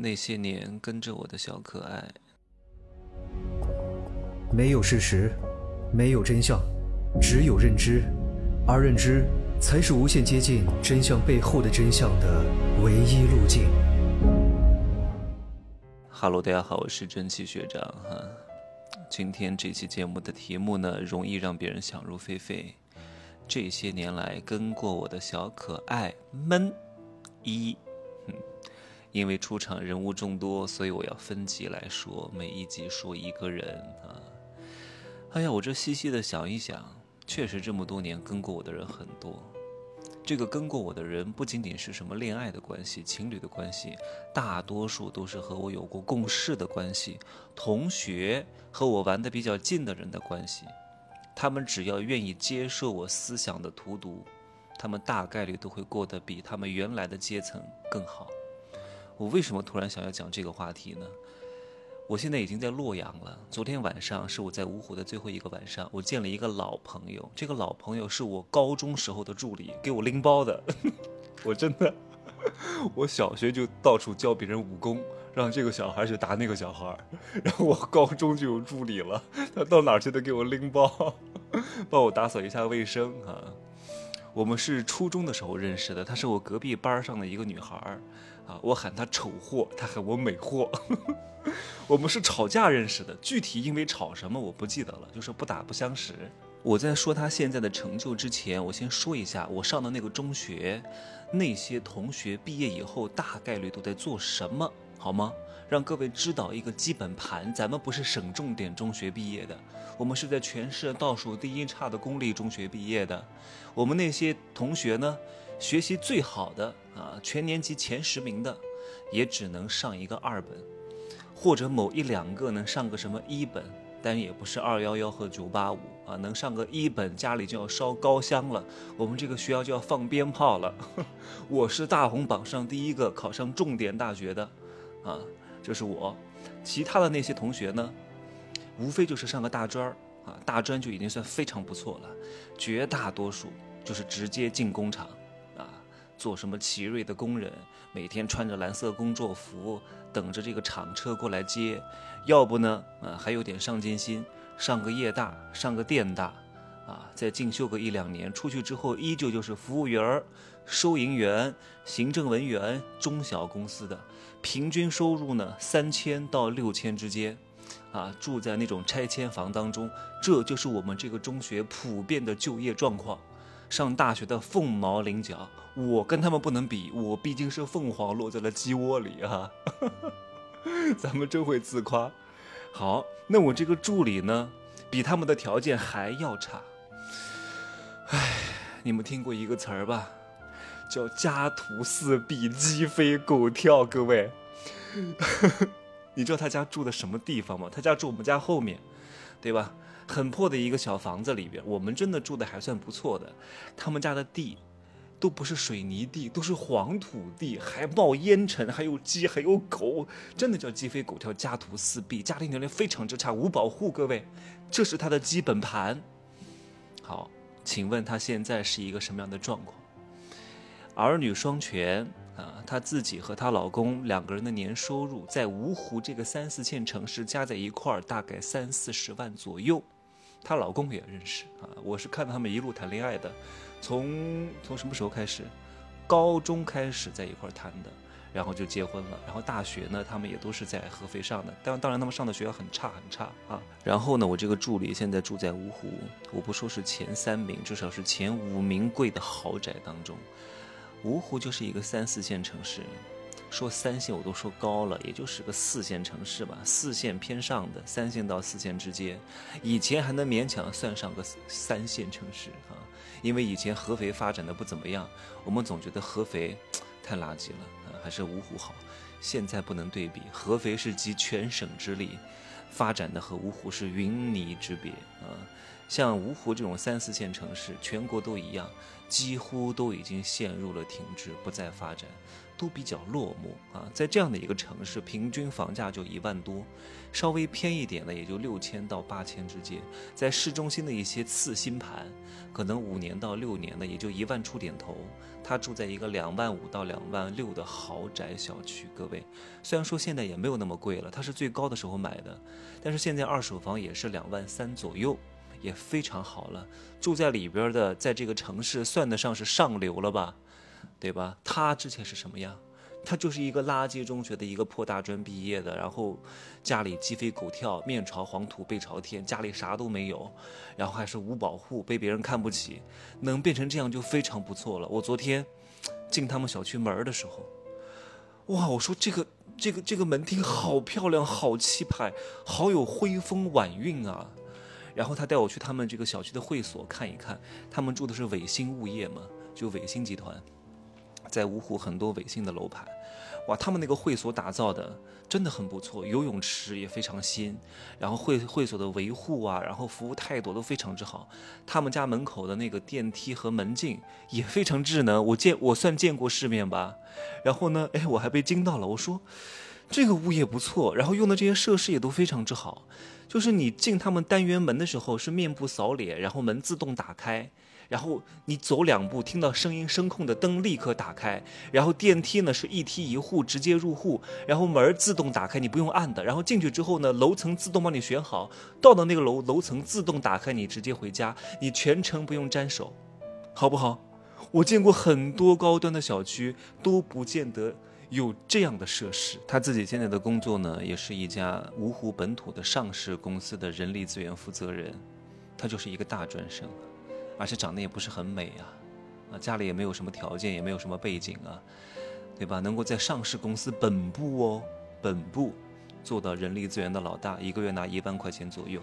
那些年跟着我的小可爱。没有事实，没有真相，只有认知，而认知才是无限接近真相背后的真相的唯一路径。哈喽，大家好，我是蒸汽学长哈。今天这期节目的题目呢，容易让别人想入非非。这些年来跟过我的小可爱们，一。因为出场人物众多，所以我要分集来说，每一集说一个人啊。哎呀，我这细细的想一想，确实这么多年跟过我的人很多。这个跟过我的人，不仅仅是什么恋爱的关系、情侣的关系，大多数都是和我有过共事的关系，同学和我玩的比较近的人的关系。他们只要愿意接受我思想的荼毒，他们大概率都会过得比他们原来的阶层更好。我为什么突然想要讲这个话题呢？我现在已经在洛阳了。昨天晚上是我在芜湖的最后一个晚上，我见了一个老朋友。这个老朋友是我高中时候的助理，给我拎包的。我真的，我小学就到处教别人武功，让这个小孩去打那个小孩。然后我高中就有助理了，他到哪去都给我拎包，帮我打扫一下卫生啊。我们是初中的时候认识的，她是我隔壁班上的一个女孩儿，啊，我喊她丑货，她喊我美货。我们是吵架认识的，具体因为吵什么我不记得了，就是不打不相识。我在说她现在的成就之前，我先说一下我上的那个中学，那些同学毕业以后大概率都在做什么，好吗？让各位知道一个基本盘，咱们不是省重点中学毕业的，我们是在全市倒数第一差的公立中学毕业的。我们那些同学呢，学习最好的啊，全年级前十名的，也只能上一个二本，或者某一两个能上个什么一本，但也不是二幺幺和九八五啊，能上个一本，家里就要烧高香了，我们这个学校就要放鞭炮了。我是大红榜上第一个考上重点大学的，啊。就是我，其他的那些同学呢，无非就是上个大专啊，大专就已经算非常不错了。绝大多数就是直接进工厂啊，做什么奇瑞的工人，每天穿着蓝色工作服，等着这个厂车过来接。要不呢，啊，还有点上进心，上个夜大，上个电大，啊，再进修个一两年，出去之后依旧就是服务员儿、收银员、行政文员，中小公司的。平均收入呢，三千到六千之间，啊，住在那种拆迁房当中，这就是我们这个中学普遍的就业状况。上大学的凤毛麟角，我跟他们不能比，我毕竟是凤凰落在了鸡窝里啊。咱们真会自夸。好，那我这个助理呢，比他们的条件还要差。唉，你们听过一个词儿吧？叫家徒四壁、鸡飞狗跳，各位，你知道他家住的什么地方吗？他家住我们家后面，对吧？很破的一个小房子里边，我们真的住的还算不错的。他们家的地都不是水泥地，都是黄土地，还冒烟尘，还有鸡，还有狗，真的叫鸡飞狗跳、家徒四壁，家庭条件非常之差，无保护。各位，这是他的基本盘。好，请问他现在是一个什么样的状况？儿女双全啊，她自己和她老公两个人的年收入在芜湖这个三四线城市加在一块儿大概三四十万左右。她老公也认识啊，我是看到他们一路谈恋爱的，从从什么时候开始？高中开始在一块儿谈的，然后就结婚了。然后大学呢，他们也都是在合肥上的，但当然他们上的学校很差很差啊。然后呢，我这个助理现在住在芜湖，我不说是前三名，至少是前五名贵的豪宅当中。芜湖就是一个三四线城市，说三线我都说高了，也就是个四线城市吧，四线偏上的，三线到四线之间，以前还能勉强算上个三线城市啊，因为以前合肥发展的不怎么样，我们总觉得合肥太垃圾了啊，还是芜湖好。现在不能对比，合肥是集全省之力发展的，和芜湖是云泥之别啊。像芜湖这种三四线城市，全国都一样，几乎都已经陷入了停滞，不再发展。都比较落寞啊，在这样的一个城市，平均房价就一万多，稍微偏一点的也就六千到八千之间。在市中心的一些次新盘，可能五年到六年的也就一万出点头。他住在一个两万五到两万六的豪宅小区，各位，虽然说现在也没有那么贵了，他是最高的时候买的，但是现在二手房也是两万三左右，也非常好了。住在里边的，在这个城市算得上是上流了吧？对吧？他之前是什么样？他就是一个垃圾中学的一个破大专毕业的，然后家里鸡飞狗跳，面朝黄土背朝天，家里啥都没有，然后还是无保护，被别人看不起，能变成这样就非常不错了。我昨天进他们小区门的时候，哇，我说这个这个这个门厅好漂亮，好气派，好有徽风晚韵啊。然后他带我去他们这个小区的会所看一看，他们住的是伟星物业嘛，就伟星集团。在芜湖很多伟星的楼盘，哇，他们那个会所打造的真的很不错，游泳池也非常新，然后会会所的维护啊，然后服务态度都非常之好。他们家门口的那个电梯和门禁也非常智能，我见我算见过世面吧。然后呢，哎，我还被惊到了，我说这个物业不错，然后用的这些设施也都非常之好，就是你进他们单元门的时候是面部扫脸，然后门自动打开。然后你走两步，听到声音声控的灯立刻打开。然后电梯呢是一梯一户直接入户，然后门自动打开，你不用按的。然后进去之后呢，楼层自动帮你选好，到了那个楼楼层自动打开，你直接回家，你全程不用沾手，好不好？我见过很多高端的小区都不见得有这样的设施。他自己现在的工作呢，也是一家芜湖本土的上市公司的人力资源负责人，他就是一个大专生。而且长得也不是很美啊，啊，家里也没有什么条件，也没有什么背景啊，对吧？能够在上市公司本部哦，本部做到人力资源的老大，一个月拿一万块钱左右，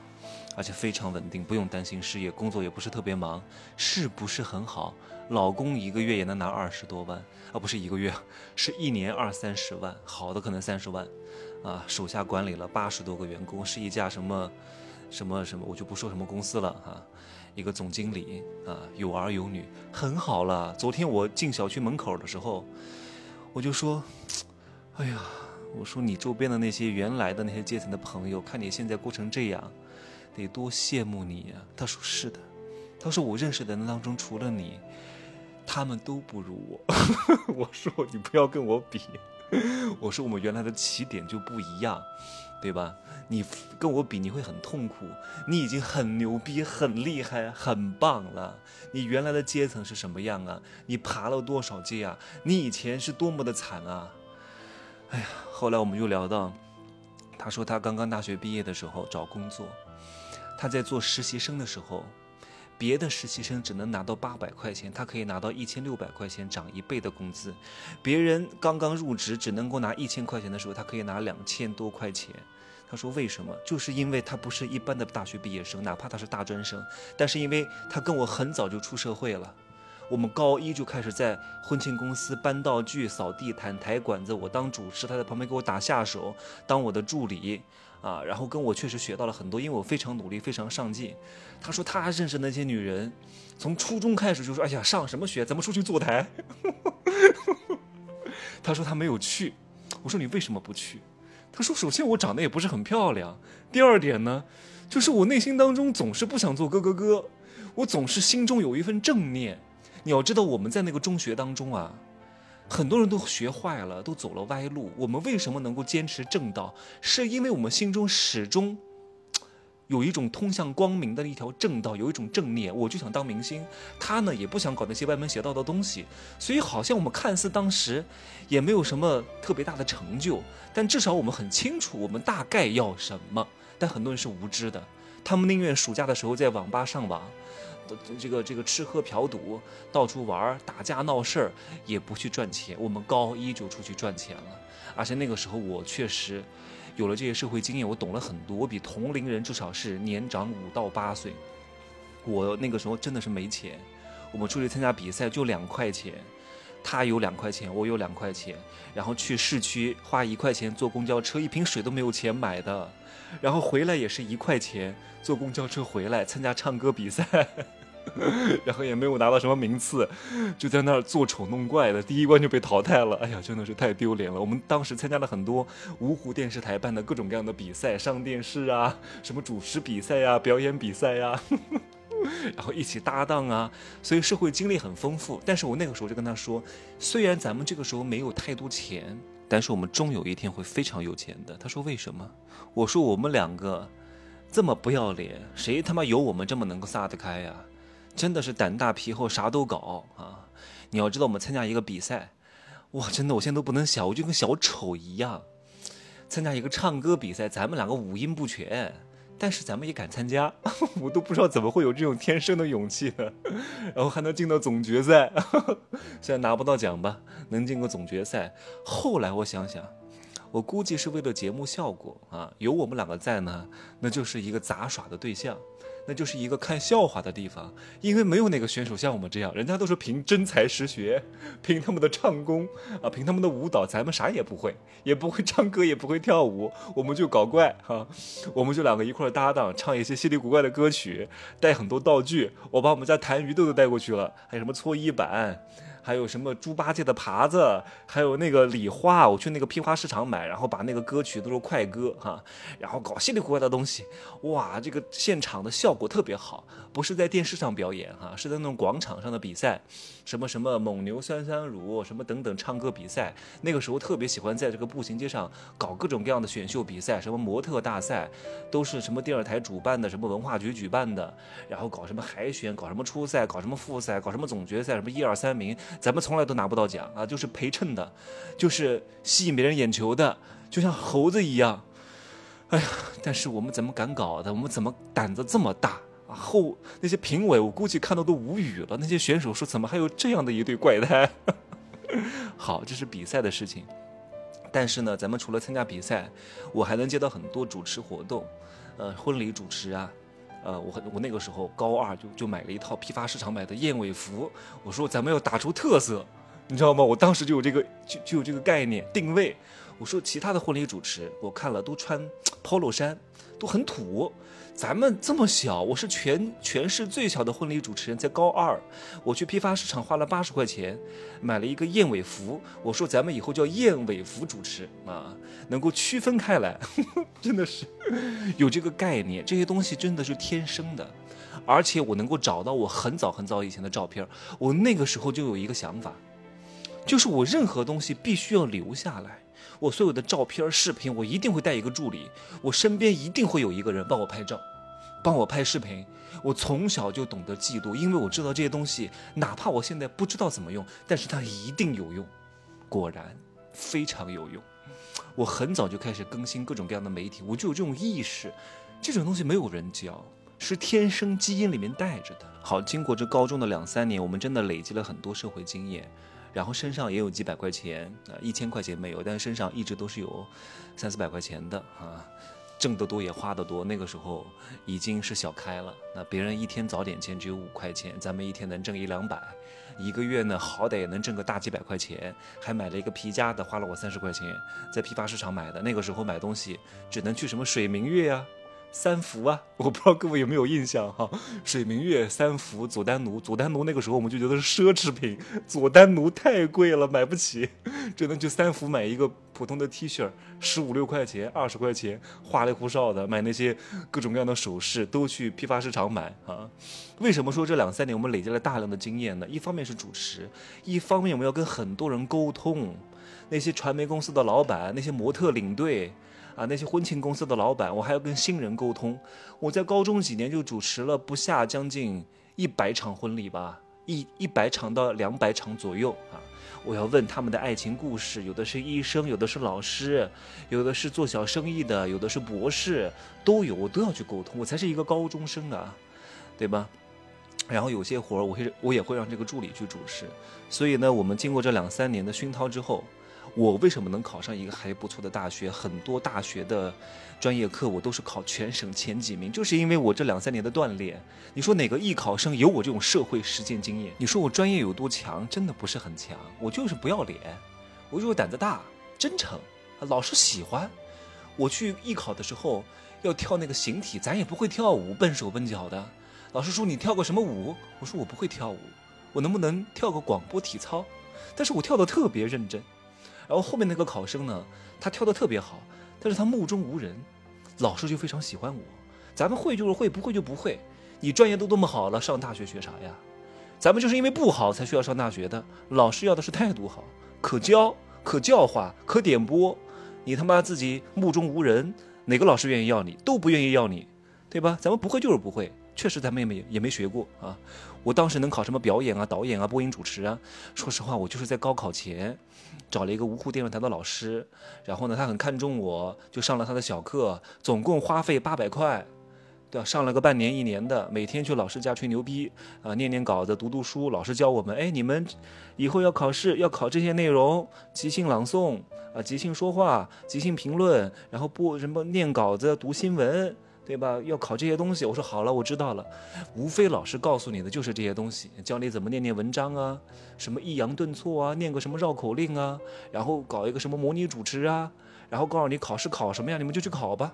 而且非常稳定，不用担心失业，工作也不是特别忙，是不是很好？老公一个月也能拿二十多万啊，不是一个月，是一年二三十万，好的可能三十万，啊，手下管理了八十多个员工，是一家什么什么什么，我就不说什么公司了哈。一个总经理啊，有儿有女，很好了。昨天我进小区门口的时候，我就说：“哎呀，我说你周边的那些原来的那些阶层的朋友，看你现在过成这样，得多羡慕你呀。”他说：“是的。”他说：“我认识的人当中，除了你，他们都不如我。”我说：“你不要跟我比。”我说：“我们原来的起点就不一样，对吧？”你跟我比，你会很痛苦。你已经很牛逼、很厉害、很棒了。你原来的阶层是什么样啊？你爬了多少阶啊？你以前是多么的惨啊！哎呀，后来我们又聊到，他说他刚刚大学毕业的时候找工作，他在做实习生的时候，别的实习生只能拿到八百块钱，他可以拿到一千六百块钱，涨一倍的工资。别人刚刚入职只能够拿一千块钱的时候，他可以拿两千多块钱。他说：“为什么？就是因为他不是一般的大学毕业生，哪怕他是大专生，但是因为他跟我很早就出社会了，我们高一就开始在婚庆公司搬道具、扫地毯、抬管子，我当主持，他在旁边给我打下手，当我的助理，啊，然后跟我确实学到了很多，因为我非常努力，非常上进。他说他认识那些女人，从初中开始就说，哎呀，上什么学？咱们出去坐台。他说他没有去，我说你为什么不去？”他说：“首先我长得也不是很漂亮，第二点呢，就是我内心当中总是不想做哥哥哥，我总是心中有一份正念。你要知道，我们在那个中学当中啊，很多人都学坏了，都走了歪路。我们为什么能够坚持正道？是因为我们心中始终。”有一种通向光明的一条正道，有一种正念，我就想当明星。他呢也不想搞那些歪门邪道的东西，所以好像我们看似当时也没有什么特别大的成就，但至少我们很清楚我们大概要什么。但很多人是无知的，他们宁愿暑假的时候在网吧上网，这个这个吃喝嫖赌，到处玩打架闹事儿，也不去赚钱。我们高一就出去赚钱了，而且那个时候我确实。有了这些社会经验，我懂了很多，我比同龄人至少是年长五到八岁。我那个时候真的是没钱，我们出去参加比赛就两块钱，他有两块钱，我有两块钱，然后去市区花一块钱坐公交车，一瓶水都没有钱买的，然后回来也是一块钱坐公交车回来参加唱歌比赛，然后也没有拿到什么名次，就在那儿做丑弄怪的，第一关就被淘汰了。哎呀，真的是太丢脸了。我们当时参加了很多芜湖电视台办的各种各样的比赛，上电视啊，什么主持比赛呀、表演比赛呀。然后一起搭档啊，所以社会经历很丰富。但是我那个时候就跟他说，虽然咱们这个时候没有太多钱，但是我们终有一天会非常有钱的。他说为什么？我说我们两个这么不要脸，谁他妈有我们这么能够撒得开呀？真的是胆大皮厚，啥都搞啊！你要知道，我们参加一个比赛，哇，真的我现在都不能想，我就跟小丑一样，参加一个唱歌比赛，咱们两个五音不全。但是咱们也敢参加，我都不知道怎么会有这种天生的勇气呢，然后还能进到总决赛，虽然拿不到奖吧，能进个总决赛。后来我想想，我估计是为了节目效果啊，有我们两个在呢，那就是一个杂耍的对象。那就是一个看笑话的地方，因为没有哪个选手像我们这样，人家都是凭真才实学，凭他们的唱功啊，凭他们的舞蹈，咱们啥也不会，也不会唱歌，也不会跳舞，我们就搞怪哈，我们就两个一块搭档，唱一些稀里古怪的歌曲，带很多道具，我把我们家痰盂豆都带过去了，还有什么搓衣板。还有什么猪八戒的耙子，还有那个礼花，我去那个批发市场买，然后把那个歌曲都是快歌哈，然后搞稀里糊涂的东西，哇，这个现场的效果特别好，不是在电视上表演哈，是在那种广场上的比赛，什么什么蒙牛酸酸乳，什么等等唱歌比赛，那个时候特别喜欢在这个步行街上搞各种各样的选秀比赛，什么模特大赛，都是什么电视台主办的，什么文化局举办的，然后搞什么海选，搞什么初赛，搞什么复赛，搞什么总决赛，什么一二三名。咱们从来都拿不到奖啊，就是陪衬的，就是吸引别人眼球的，就像猴子一样。哎呀，但是我们怎么敢搞的？我们怎么胆子这么大？后那些评委，我估计看到都无语了。那些选手说：“怎么还有这样的一对怪胎？” 好，这是比赛的事情。但是呢，咱们除了参加比赛，我还能接到很多主持活动，呃，婚礼主持啊。呃，我很我那个时候高二就就买了一套批发市场买的燕尾服，我说咱们要打出特色，你知道吗？我当时就有这个就就有这个概念定位。我说其他的婚礼主持我看了都穿 polo 衫，都很土。咱们这么小，我是全全市最小的婚礼主持人，在高二，我去批发市场花了八十块钱，买了一个燕尾服。我说咱们以后叫燕尾服主持啊，能够区分开来，真的是有这个概念。这些东西真的是天生的，而且我能够找到我很早很早以前的照片，我那个时候就有一个想法，就是我任何东西必须要留下来。我所有的照片、视频，我一定会带一个助理，我身边一定会有一个人帮我拍照，帮我拍视频。我从小就懂得记录，因为我知道这些东西，哪怕我现在不知道怎么用，但是它一定有用。果然，非常有用。我很早就开始更新各种各样的媒体，我就有这种意识。这种东西没有人教，是天生基因里面带着的。好，经过这高中的两三年，我们真的累积了很多社会经验。然后身上也有几百块钱啊，一千块钱没有，但是身上一直都是有三四百块钱的啊，挣得多也花得多。那个时候已经是小开了，那别人一天早点钱只有五块钱，咱们一天能挣一两百，一个月呢好歹也能挣个大几百块钱。还买了一个皮夹的，花了我三十块钱，在批发市场买的。那个时候买东西只能去什么水明月呀。三福啊，我不知道各位有没有印象哈？水明月、三福、佐丹奴、佐丹奴那个时候我们就觉得是奢侈品，佐丹奴太贵了，买不起，只能去三福买一个普通的 T 恤，十五六块钱、二十块钱，花里胡哨的买那些各种各样的首饰，都去批发市场买啊。为什么说这两三年我们累积了大量的经验呢？一方面是主持，一方面我们要跟很多人沟通，那些传媒公司的老板，那些模特领队。啊，那些婚庆公司的老板，我还要跟新人沟通。我在高中几年就主持了不下将近一百场婚礼吧，一一百场到两百场左右啊。我要问他们的爱情故事，有的是医生，有的是老师，有的是做小生意的，有的是博士，都有，我都要去沟通。我才是一个高中生啊，对吧？然后有些活儿，我会我也会让这个助理去主持。所以呢，我们经过这两三年的熏陶之后。我为什么能考上一个还不错的大学？很多大学的专业课我都是考全省前几名，就是因为我这两三年的锻炼。你说哪个艺考生有我这种社会实践经验？你说我专业有多强？真的不是很强，我就是不要脸，我就是胆子大、真诚，老师喜欢。我去艺考的时候要跳那个形体，咱也不会跳舞，笨手笨脚的。老师说你跳个什么舞？我说我不会跳舞，我能不能跳个广播体操？但是我跳的特别认真。然后后面那个考生呢，他跳的特别好，但是他目中无人，老师就非常喜欢我。咱们会就是会，不会就不会。你专业都这么好了，上大学学啥呀？咱们就是因为不好才需要上大学的。老师要的是态度好，可教、可教化、可点拨。你他妈自己目中无人，哪个老师愿意要你？都不愿意要你，对吧？咱们不会就是不会，确实咱们也没也没学过啊。我当时能考什么表演啊、导演啊、播音主持啊？说实话，我就是在高考前找了一个芜湖电视台的老师，然后呢，他很看重我，就上了他的小课，总共花费八百块，对吧？上了个半年一年的，每天去老师家吹牛逼啊，念念稿子，读读书。老师教我们，哎，你们以后要考试要考这些内容：即兴朗诵啊，即兴说话，即兴评论，然后播什么念稿子、读新闻。对吧？要考这些东西，我说好了，我知道了。无非老师告诉你的就是这些东西，教你怎么念念文章啊，什么抑扬顿挫啊，念个什么绕口令啊，然后搞一个什么模拟主持啊，然后告诉你考试考什么呀，你们就去考吧。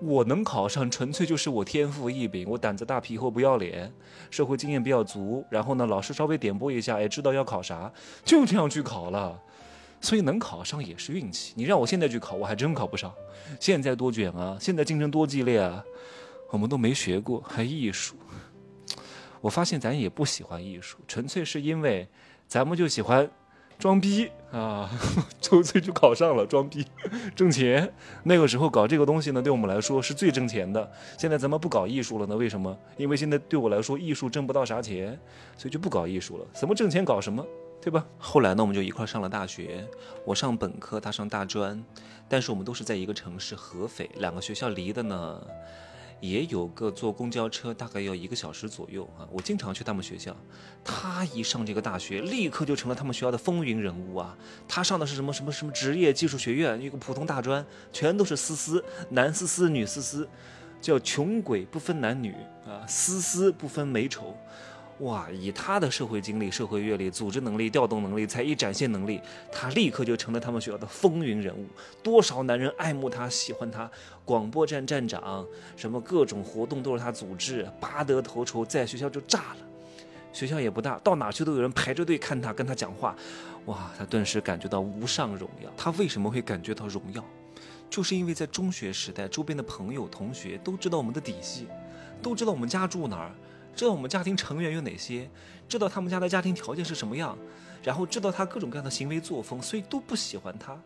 我能考上，纯粹就是我天赋异禀，我胆子大，皮厚，不要脸，社会经验比较足。然后呢，老师稍微点拨一下，哎，知道要考啥，就这样去考了。所以能考上也是运气。你让我现在去考，我还真考不上。现在多卷啊！现在竞争多激烈啊！我们都没学过，还艺术。我发现咱也不喜欢艺术，纯粹是因为咱们就喜欢装逼啊！纯粹就考上了，装逼挣钱。那个时候搞这个东西呢，对我们来说是最挣钱的。现在咱们不搞艺术了呢？为什么？因为现在对我来说，艺术挣不到啥钱，所以就不搞艺术了。怎么挣钱搞什么？对吧？后来呢，我们就一块上了大学。我上本科，他上大专，但是我们都是在一个城市合肥。两个学校离的呢，也有个坐公交车大概要一个小时左右啊。我经常去他们学校。他一上这个大学，立刻就成了他们学校的风云人物啊。他上的是什么什么什么职业技术学院，一个普通大专，全都是思思，男思思，女思思，叫穷鬼不分男女啊，思思不分美丑。哇！以他的社会经历、社会阅历、组织能力、调动能力、才艺展现能力，他立刻就成了他们学校的风云人物。多少男人爱慕他、喜欢他，广播站站长，什么各种活动都是他组织，拔得头筹，在学校就炸了。学校也不大，到哪去都有人排着队看他、跟他讲话。哇！他顿时感觉到无上荣耀。他为什么会感觉到荣耀？就是因为在中学时代，周边的朋友、同学都知道我们的底细，都知道我们家住哪儿。知道我们家庭成员有哪些，知道他们家的家庭条件是什么样，然后知道他各种各样的行为作风，所以都不喜欢他，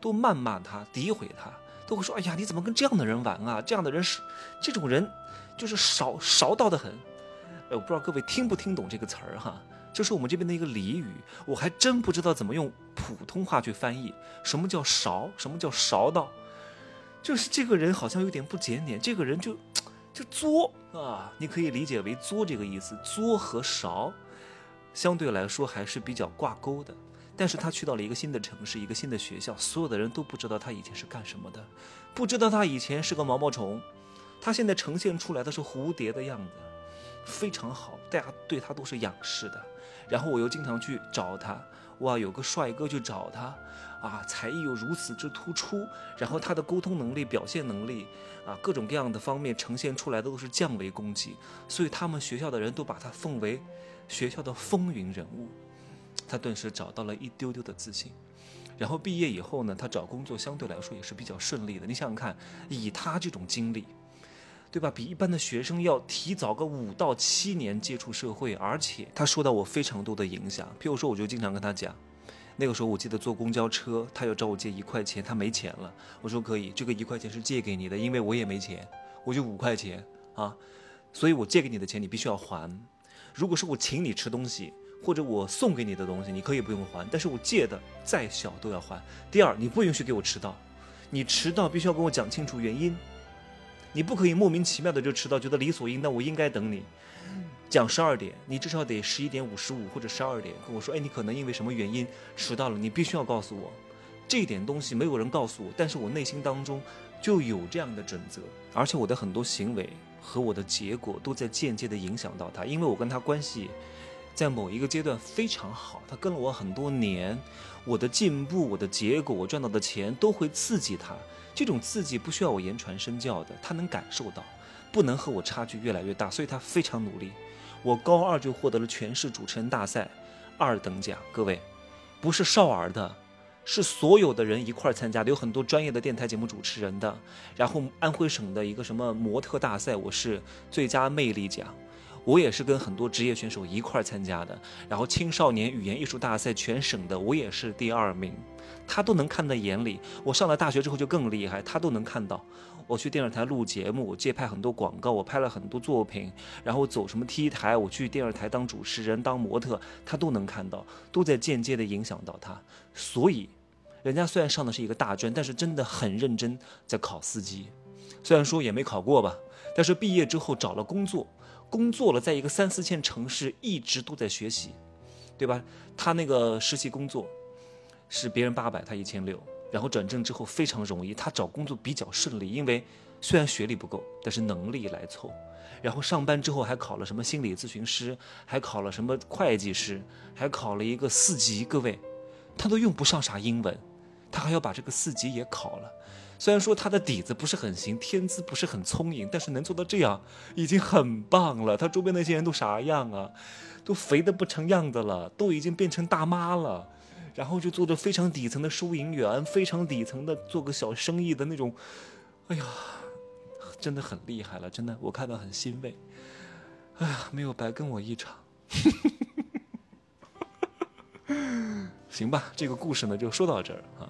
都谩骂他，诋毁他，都会说：“哎呀，你怎么跟这样的人玩啊？这样的人是，这种人就是少少到的很。”哎，我不知道各位听不听懂这个词儿哈，这是我们这边的一个俚语，我还真不知道怎么用普通话去翻译。什么叫勺？什么叫勺到？就是这个人好像有点不检点，这个人就。就作啊，你可以理解为作这个意思。作和勺相对来说还是比较挂钩的。但是他去到了一个新的城市，一个新的学校，所有的人都不知道他以前是干什么的，不知道他以前是个毛毛虫。他现在呈现出来的是蝴蝶的样子，非常好，大家对他都是仰视的。然后我又经常去找他，哇，有个帅哥去找他。啊，才艺又如此之突出，然后他的沟通能力、表现能力，啊，各种各样的方面呈现出来的都是降维攻击，所以他们学校的人都把他奉为学校的风云人物。他顿时找到了一丢丢的自信，然后毕业以后呢，他找工作相对来说也是比较顺利的。你想想看，以他这种经历，对吧？比一般的学生要提早个五到七年接触社会，而且他受到我非常多的影响。譬如说，我就经常跟他讲。那个时候我记得坐公交车，他要找我借一块钱，他没钱了。我说可以，这个一块钱是借给你的，因为我也没钱，我就五块钱啊，所以我借给你的钱你必须要还。如果是我请你吃东西，或者我送给你的东西，你可以不用还，但是我借的再小都要还。第二，你不允许给我迟到，你迟到必须要跟我讲清楚原因，你不可以莫名其妙的就迟到，觉得理所应当，我应该等你。讲十二点，你至少得十一点五十五或者十二点跟我说，哎，你可能因为什么原因迟到了，你必须要告诉我，这点东西没有人告诉我，但是我内心当中就有这样的准则，而且我的很多行为和我的结果都在间接的影响到他，因为我跟他关系在某一个阶段非常好，他跟了我很多年，我的进步、我的结果、我赚到的钱都会刺激他，这种刺激不需要我言传身教的，他能感受到，不能和我差距越来越大，所以他非常努力。我高二就获得了全市主持人大赛二等奖，各位，不是少儿的。是所有的人一块儿参加的，有很多专业的电台节目主持人的。然后安徽省的一个什么模特大赛，我是最佳魅力奖，我也是跟很多职业选手一块儿参加的。然后青少年语言艺术大赛全省的，我也是第二名，他都能看在眼里。我上了大学之后就更厉害，他都能看到。我去电视台录节目，我接拍很多广告，我拍了很多作品，然后走什么 T 台，我去电视台当主持人、当模特，他都能看到，都在间接的影响到他。所以，人家虽然上的是一个大专，但是真的很认真在考司机，虽然说也没考过吧，但是毕业之后找了工作，工作了，在一个三四线城市一直都在学习，对吧？他那个实习工作是别人八百，他一千六。然后转正之后非常容易，他找工作比较顺利，因为虽然学历不够，但是能力来凑。然后上班之后还考了什么心理咨询师，还考了什么会计师，还考了一个四级。各位，他都用不上啥英文，他还要把这个四级也考了。虽然说他的底子不是很行，天资不是很聪颖，但是能做到这样已经很棒了。他周边那些人都啥样啊？都肥的不成样子了，都已经变成大妈了。然后就做着非常底层的收银员，非常底层的做个小生意的那种，哎呀，真的很厉害了，真的，我看到很欣慰。哎呀，没有白跟我一场。行吧，这个故事呢就说到这儿啊。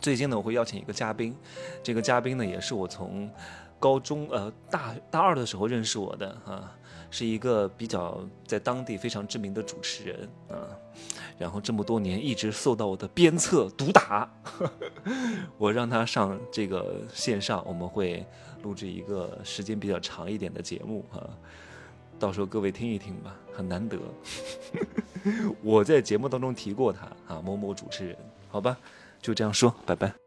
最近呢，我会邀请一个嘉宾，这个嘉宾呢也是我从高中呃大大二的时候认识我的啊，是一个比较在当地非常知名的主持人啊。然后这么多年一直受到我的鞭策毒打，我让他上这个线上，我们会录制一个时间比较长一点的节目啊，到时候各位听一听吧，很难得。我在节目当中提过他啊，某某主持人，好吧，就这样说，拜拜。